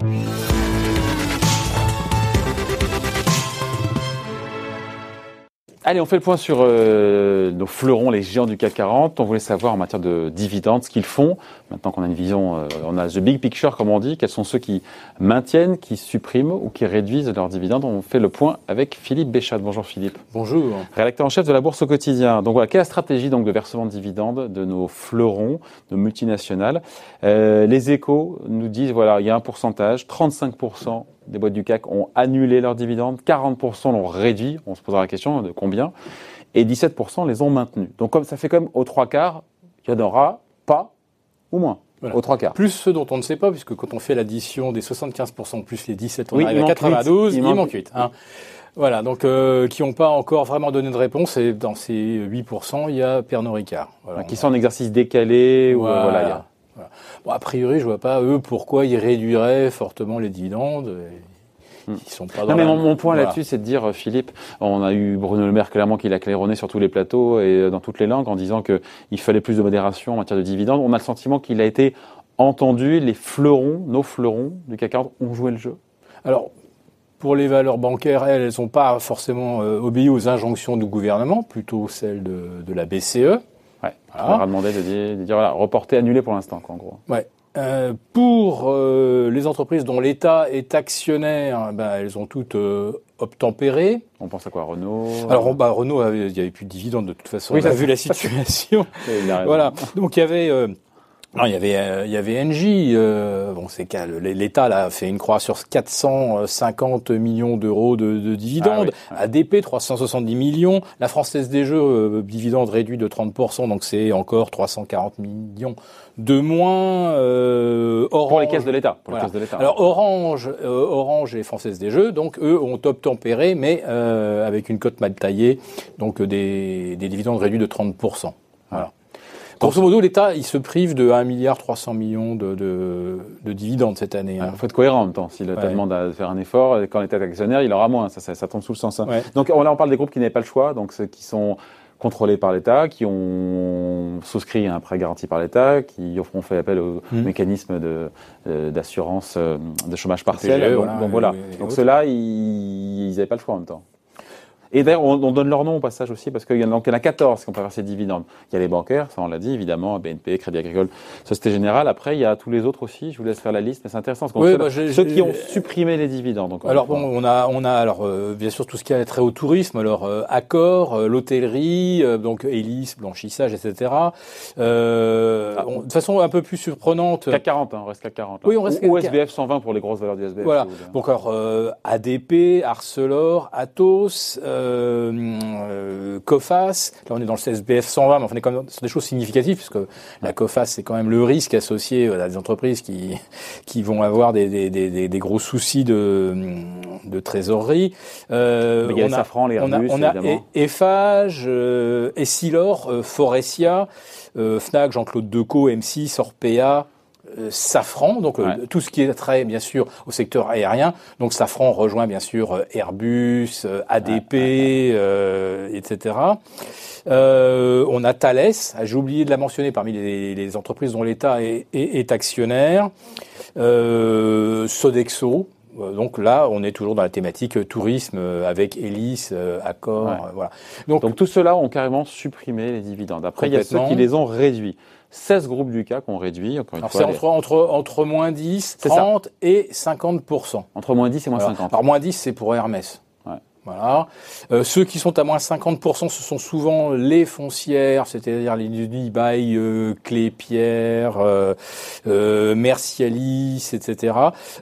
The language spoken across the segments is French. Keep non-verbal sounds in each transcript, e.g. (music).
Thank you. Allez, on fait le point sur euh, nos fleurons, les géants du CAC 40. On voulait savoir en matière de dividendes ce qu'ils font. Maintenant qu'on a une vision, euh, on a the big picture comme on dit. Quels sont ceux qui maintiennent, qui suppriment ou qui réduisent leurs dividendes On fait le point avec Philippe Béchat. Bonjour Philippe. Bonjour. Rédacteur en chef de la Bourse au quotidien. Donc voilà, quelle est la stratégie donc de versement de dividendes de nos fleurons, de multinationales? Euh, Les échos nous disent voilà, il y a un pourcentage, 35 des boîtes du CAC ont annulé leurs dividendes, 40% l'ont réduit, on se posera la question de combien, et 17% les ont maintenus. Donc comme ça fait comme aux trois quarts, il y en aura pas ou moins. Aux trois quarts. Plus ceux dont on ne sait pas, puisque quand on fait l'addition des 75% plus les 17, on arrive à 92, il, manque 8. Hein. Voilà, donc euh, qui n'ont pas encore vraiment donné de réponse, et dans ces 8%, il y a Pernod Ricard. qui sont en exercice décalé, ou euh, voilà, a Bon, a priori, je vois pas eux pourquoi ils réduiraient fortement les dividendes. Ils sont pas non, mais mon, point là-dessus, c'est de dire, euh, Philippe, on a eu Bruno Le Maire clairement qui l'a claironné sur tous les plateaux et euh, dans toutes les langues en disant qu'il fallait plus de modération en matière de dividendes. On a le sentiment qu'il a été entendu, les fleurons, nos fleurons du CAC 40 ont joué le jeu. Alors, pour les valeurs bancaires, elles, elles n'ont pas forcément euh, obéi aux injonctions du gouvernement, plutôt celles de, de la BCE. Ouais. On leur a demandé de dire, de dire voilà, reporter, annuler pour l'instant, en gros. Ouais. Euh, pour euh, les entreprises dont l'État est actionnaire, ben, elles ont toutes euh, obtempéré. On pense à quoi Renault Alors bah, Renault, il n'y avait plus de dividendes de toute façon. Oui, on a vu la situation. (laughs) voilà. Donc il y avait euh, non, il y avait euh, il y avait Engie. Euh, bon, c'est l'État là a fait une croix sur 450 millions d'euros de, de, dividendes. Ah ADP 370 millions. La Française des Jeux euh, dividendes réduits de 30% donc c'est encore 340 millions de moins. Euh, Orange, pour les caisses de l'État. Alors Orange, euh, Orange et Française des Jeux, donc eux ont obtempéré, mais avec une cote mal taillée, donc des, des dividendes réduits de 30 Voilà. Grosso modo, l'État, il se prive de 1 milliard 300 millions de, de, de dividendes cette année. Il hein. faut être cohérent en même temps. Si l'État demande à faire un effort, quand l'État est actionnaire, il aura moins. Ça, ça, ça tombe sous le sens. Hein. Donc là, on parle des groupes qui n'avaient pas le choix, donc ceux qui sont contrôlés par l'État, qui ont souscrit un prêt garanti par l'État, qui ont fait appel au mmh. mécanisme euh, d'assurance de, de, chômage partiel. donc, voilà. Donc ceux-là, ils n'avaient pas le choix en même temps. Et d'ailleurs, on, donne leur nom au passage aussi, parce qu'il y, en a 14 qui ont préféré ces dividendes. Il y a les bancaires, ça on l'a dit, évidemment, BNP, Crédit Agricole, Société Générale. Après, il y a tous les autres aussi. Je vous laisse faire la liste, mais c'est intéressant. Parce oui, bah, ceux, qui ont supprimé les dividendes. alors bon, on a, on a alors euh, bien sûr tout ce qui a trait au tourisme, alors euh, Accor, euh, l'hôtellerie, donc hélice, blanchissage, etc. Ah. de façon un peu plus surprenante. CAC 40, hein, on reste CAC 40. Oui, on reste ou, SBF 120 pour les grosses valeurs du SBF. Voilà. Donc alors ADP, Arcelor, Atos. Euh, euh, COFAS. Là, on est dans le CSBF 120, mais on est quand même sur des choses significatives, puisque la COFAS, c'est quand même le risque associé à des entreprises qui, qui vont avoir des, des, des, des gros soucis de, de trésorerie. Euh, il y a on, a, Safran, les on a, on a Eiffage, euh, Essilor, euh, Forestia, euh, Fnac, Jean-Claude Decaux, M6, Orpea, euh, Safran, donc euh, tout ce qui est trait bien sûr au secteur aérien. Donc Safran rejoint bien sûr euh, Airbus, ADP, etc. on a Thales, ah, j'ai oublié de la mentionner parmi les, entreprises dont l'État est, actionnaire. Sodexo, donc là, on est toujours dans la thématique tourisme avec Hélice, Accor, voilà. Donc, Donc tout cela ont carrément supprimé les dividendes. Après, il y a ceux qui les ont réduits. 16 groupes du CAC ont réduit. c'est entre, entre, entre moins 10, 30 et 50 Entre moins 10 et moins 50. Alors moins 10, c'est pour Hermès. Voilà. Euh, ceux qui sont à moins 50%, ce sont souvent les foncières, c'est-à-dire les Dubaï, euh, Clépierre, euh, euh, Mercialis, etc.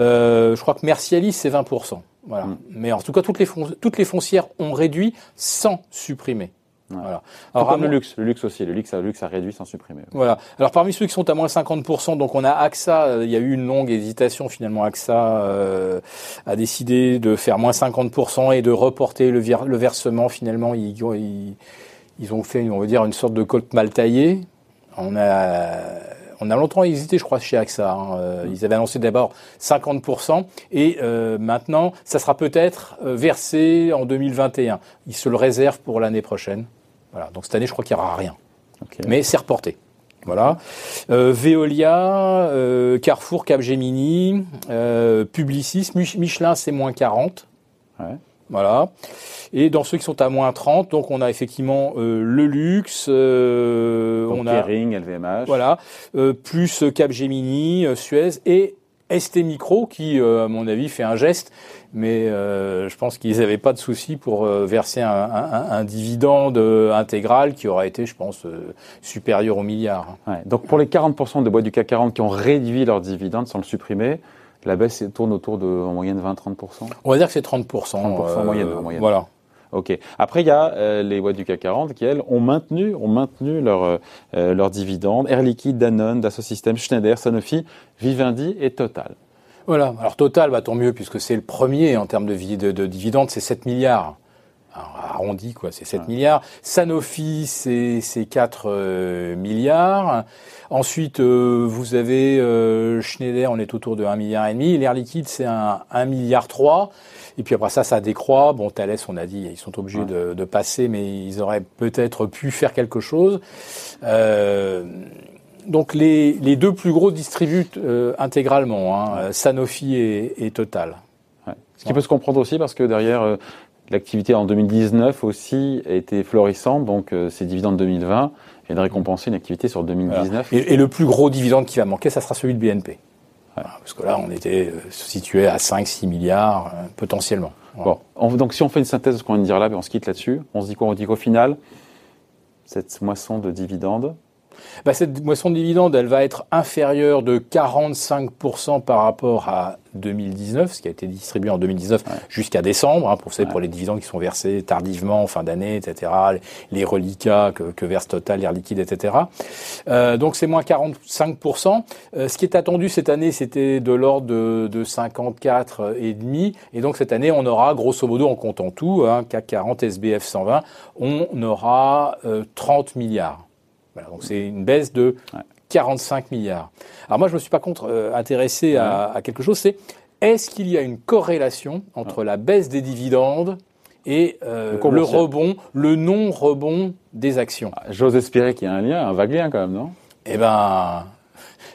Euh, je crois que Mercialis, c'est 20%. Voilà. Mm. Mais en tout cas, toutes les, toutes les foncières ont réduit sans supprimer. Voilà. Alors, comme le luxe, le luxe aussi, le luxe, le luxe a réduit sans supprimer. Voilà. Alors parmi ceux qui sont à moins 50%, donc on a AXA, euh, il y a eu une longue hésitation finalement. AXA euh, a décidé de faire moins 50% et de reporter le, le versement. Finalement, ils, ils, ils, ont fait, on va dire, une sorte de cote mal taillée. On a on a longtemps hésité, je crois, chez AXA. Hein. Euh, ils avaient annoncé d'abord 50%, et euh, maintenant, ça sera peut-être versé en 2021. Ils se le réservent pour l'année prochaine. Voilà. Donc cette année, je crois qu'il n'y aura rien. Mais c'est reporté. Voilà. Euh, Veolia, euh, Carrefour, Capgemini, euh, Publicis, Michelin, c'est moins 40. Ouais. Voilà. Et dans ceux qui sont à moins 30, donc on a effectivement le luxe, euh, on a Kering, LVMH. Voilà, plus Capgemini, Suez et ST Micro qui, à mon avis, fait un geste, mais je pense qu'ils n'avaient pas de souci pour verser un, un, un, dividende intégral qui aurait été, je pense, supérieur au milliard. Ouais. Donc pour les 40% de boîtes du CAC 40 qui ont réduit leur dividende sans le supprimer, la baisse tourne autour de en moyenne 20-30% On va dire que c'est 30%. 30% en moyenne, en moyenne. Voilà. Ok. Après, il y a euh, les boîtes du CAC 40 qui, elles, ont maintenu, ont maintenu leur, euh, euh, leur dividende. Air Liquide, Danone, Dassault Systèmes, Schneider, Sanofi, Vivendi et Total. Voilà. Alors Total, bah, tant mieux, puisque c'est le premier en termes de, de, de dividendes, c'est 7 milliards. Alors, arrondi, quoi, c'est 7 milliards. Sanofi, c'est 4 milliards. Ensuite, vous avez Schneider, on est autour de 1 milliard et demi. L'air liquide, c'est un 1 milliard 3. Et puis après ça, ça décroît. Bon, Thales, on a dit, ils sont obligés de, passer, mais ils auraient peut-être pu faire quelque chose. Euh, donc les, deux plus gros distribuent euh, intégralement, hein, Sanofi et, Total. Ce qui peut se comprendre aussi parce que derrière, euh, l'activité en 2019 aussi a été florissante, donc ces dividendes 2020 viennent récompenser une activité sur 2019. Et, et, le plus gros dividende qui va manquer, ça sera celui de BNP parce que là, on était euh, situé à 5-6 milliards euh, potentiellement. Bon, donc si on fait une synthèse de ce qu'on vient de dire là, ben, on se quitte là-dessus. On se dit quoi? On dit qu'au final, cette moisson de dividendes, bah, cette moisson de dividendes, elle va être inférieure de 45% par rapport à 2019, ce qui a été distribué en 2019 jusqu'à décembre, hein, pour, pour les dividendes qui sont versés tardivement en fin d'année, etc., les reliquats que, verse Total, Air Liquide, etc. Euh, donc c'est moins 45%. Euh, ce qui est attendu cette année, c'était de l'ordre de, de 54 et donc cette année, on aura grosso modo, en comptant tout, hein, CAC 40, SBF 120, on aura 30 euh, donc c'est une baisse de 45 milliards. Alors moi, je me suis pas contre euh, intéressé à, quelque chose. C'est est-ce qu'il y a une corrélation entre la baisse des dividendes et euh, le, rebond, le non-rebond des actions? Ah, J'ose espérer qu'il y a un lien, un vague lien quand même, non? Eh ben,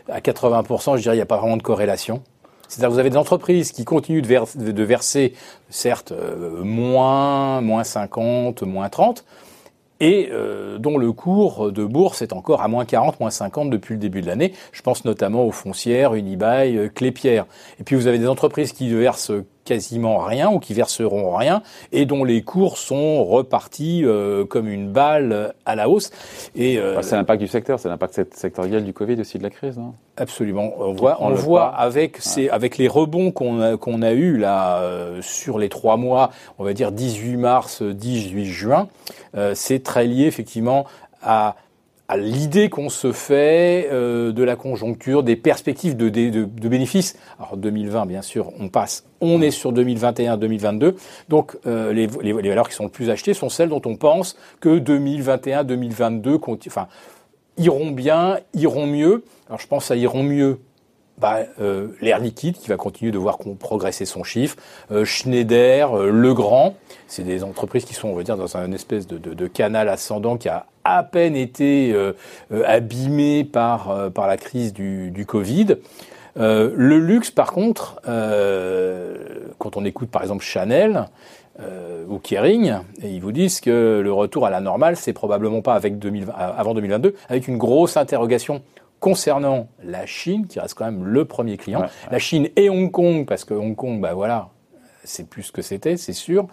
à 80%, je dirais, il n'y a pas vraiment de corrélation. C'est-à-dire que vous avez des entreprises qui continuent de, verser, certes, euh, moins, moins 50, moins 30, et euh, dont le cours de bourse est encore à moins 40, moins 50 depuis le début de l'année. Je pense notamment aux foncières, Unibail, euh, Clépierre. Et puis vous avez des entreprises qui versent quasiment rien ou qui verseront rien et dont les cours sont repartis euh, comme une balle à la hausse. Et euh, c'est l'impact du secteur, c'est l'impact sectoriel du Covid aussi de la crise, non? Absolument. On voit, on, voit avec ces, avec les rebonds qu'on a, qu'on a eu là euh, sur les trois mois, on va dire 18 mars, 18 juin, c'est très lié effectivement à à l'idée qu'on se fait euh, de la conjoncture, des perspectives de, de, de, bénéfices. Alors 2020, bien sûr, on passe, on est sur 2021-2022. Donc euh, les, les, les, valeurs qui sont le plus achetées sont celles dont on pense que 2021-2022 enfin, iront bien, iront mieux. Alors je pense à iront mieux bah, euh, l'air liquide qui va continuer de voir progresser son chiffre, euh, Schneider, euh, Legrand, c'est des entreprises qui sont, on va dire, dans un espèce de, de, de canal ascendant qui a à peine été euh, abîmé par, par la crise du, du Covid. le luxe, par contre, quand on écoute par exemple Chanel, ou Kering, et ils vous disent que le retour à la normale, c'est probablement pas avec 2020, avant 2022, avec une grosse interrogation concernant la Chine, qui reste quand même le premier client, la Chine et Hong Kong, parce que Hong Kong, bah voilà, c'est plus ce que c'était, c'est sûr.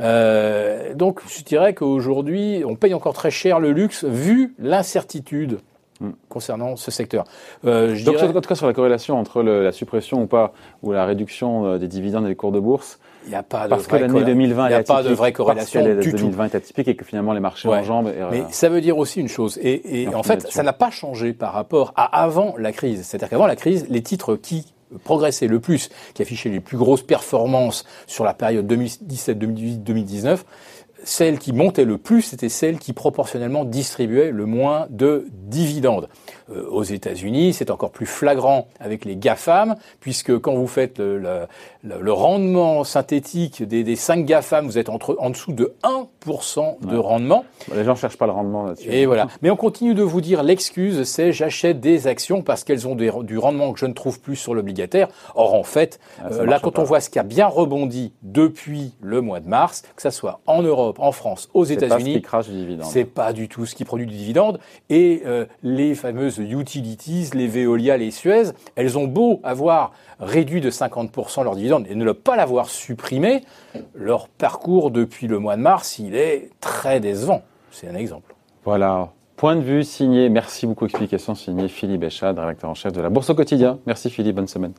Euh, donc je dirais qu'aujourd'hui, on paye encore très cher le luxe vu l'incertitude hmm. concernant ce secteur. Euh, je donc dirais... en tout cas sur la corrélation entre la suppression ou pas, ou la réduction euh, des dividendes et des cours de bourse, il n'y a pas de Parce que l'année 2020 il a pas de vraie corrélation du 2020 est atypique et que finalement les marchés en jambes. Mais ça veut dire aussi une chose. Et, et en fait, ça n'a pas changé par rapport à avant la crise. C'est-à-dire qu'avant la crise, les titres qui progressaient le plus, qui affichaient les plus grosses performances sur la période 2017, 2018, 2019, celles qui montaient le plus, c'était celles qui proportionnellement distribuaient le moins de dividendes. Euh, aux États-Unis. C'est encore plus flagrant avec les GAFAM, puisque quand vous faites le, le, rendement synthétique des, des 5 GAFAM, vous êtes entre, en dessous de 1% de rendement. Les gens cherchent pas le rendement là-dessus. Et voilà. Mais on continue de vous dire l'excuse, c'est j'achète des actions parce qu'elles ont du rendement que je ne trouve plus sur l'obligataire. Or, en fait, ah, euh, là, quand on voit ce qui a bien rebondi depuis le mois de mars, que ça soit en Europe, en France, aux États-Unis, c'est pas du tout ce qui produit du dividende. Et euh, les fameuses utilities, les Veolia, les Suez, elles ont beau avoir réduit de 50% leur dividende et ne pas l'avoir supprimé, leur parcours depuis le mois de mars, il est très décevant. C'est un exemple. Voilà. Point de vue signé, merci beaucoup, explication signé Philippe Béchard, directeur en chef de la Bourse au quotidien. Merci Philippe, bonne semaine.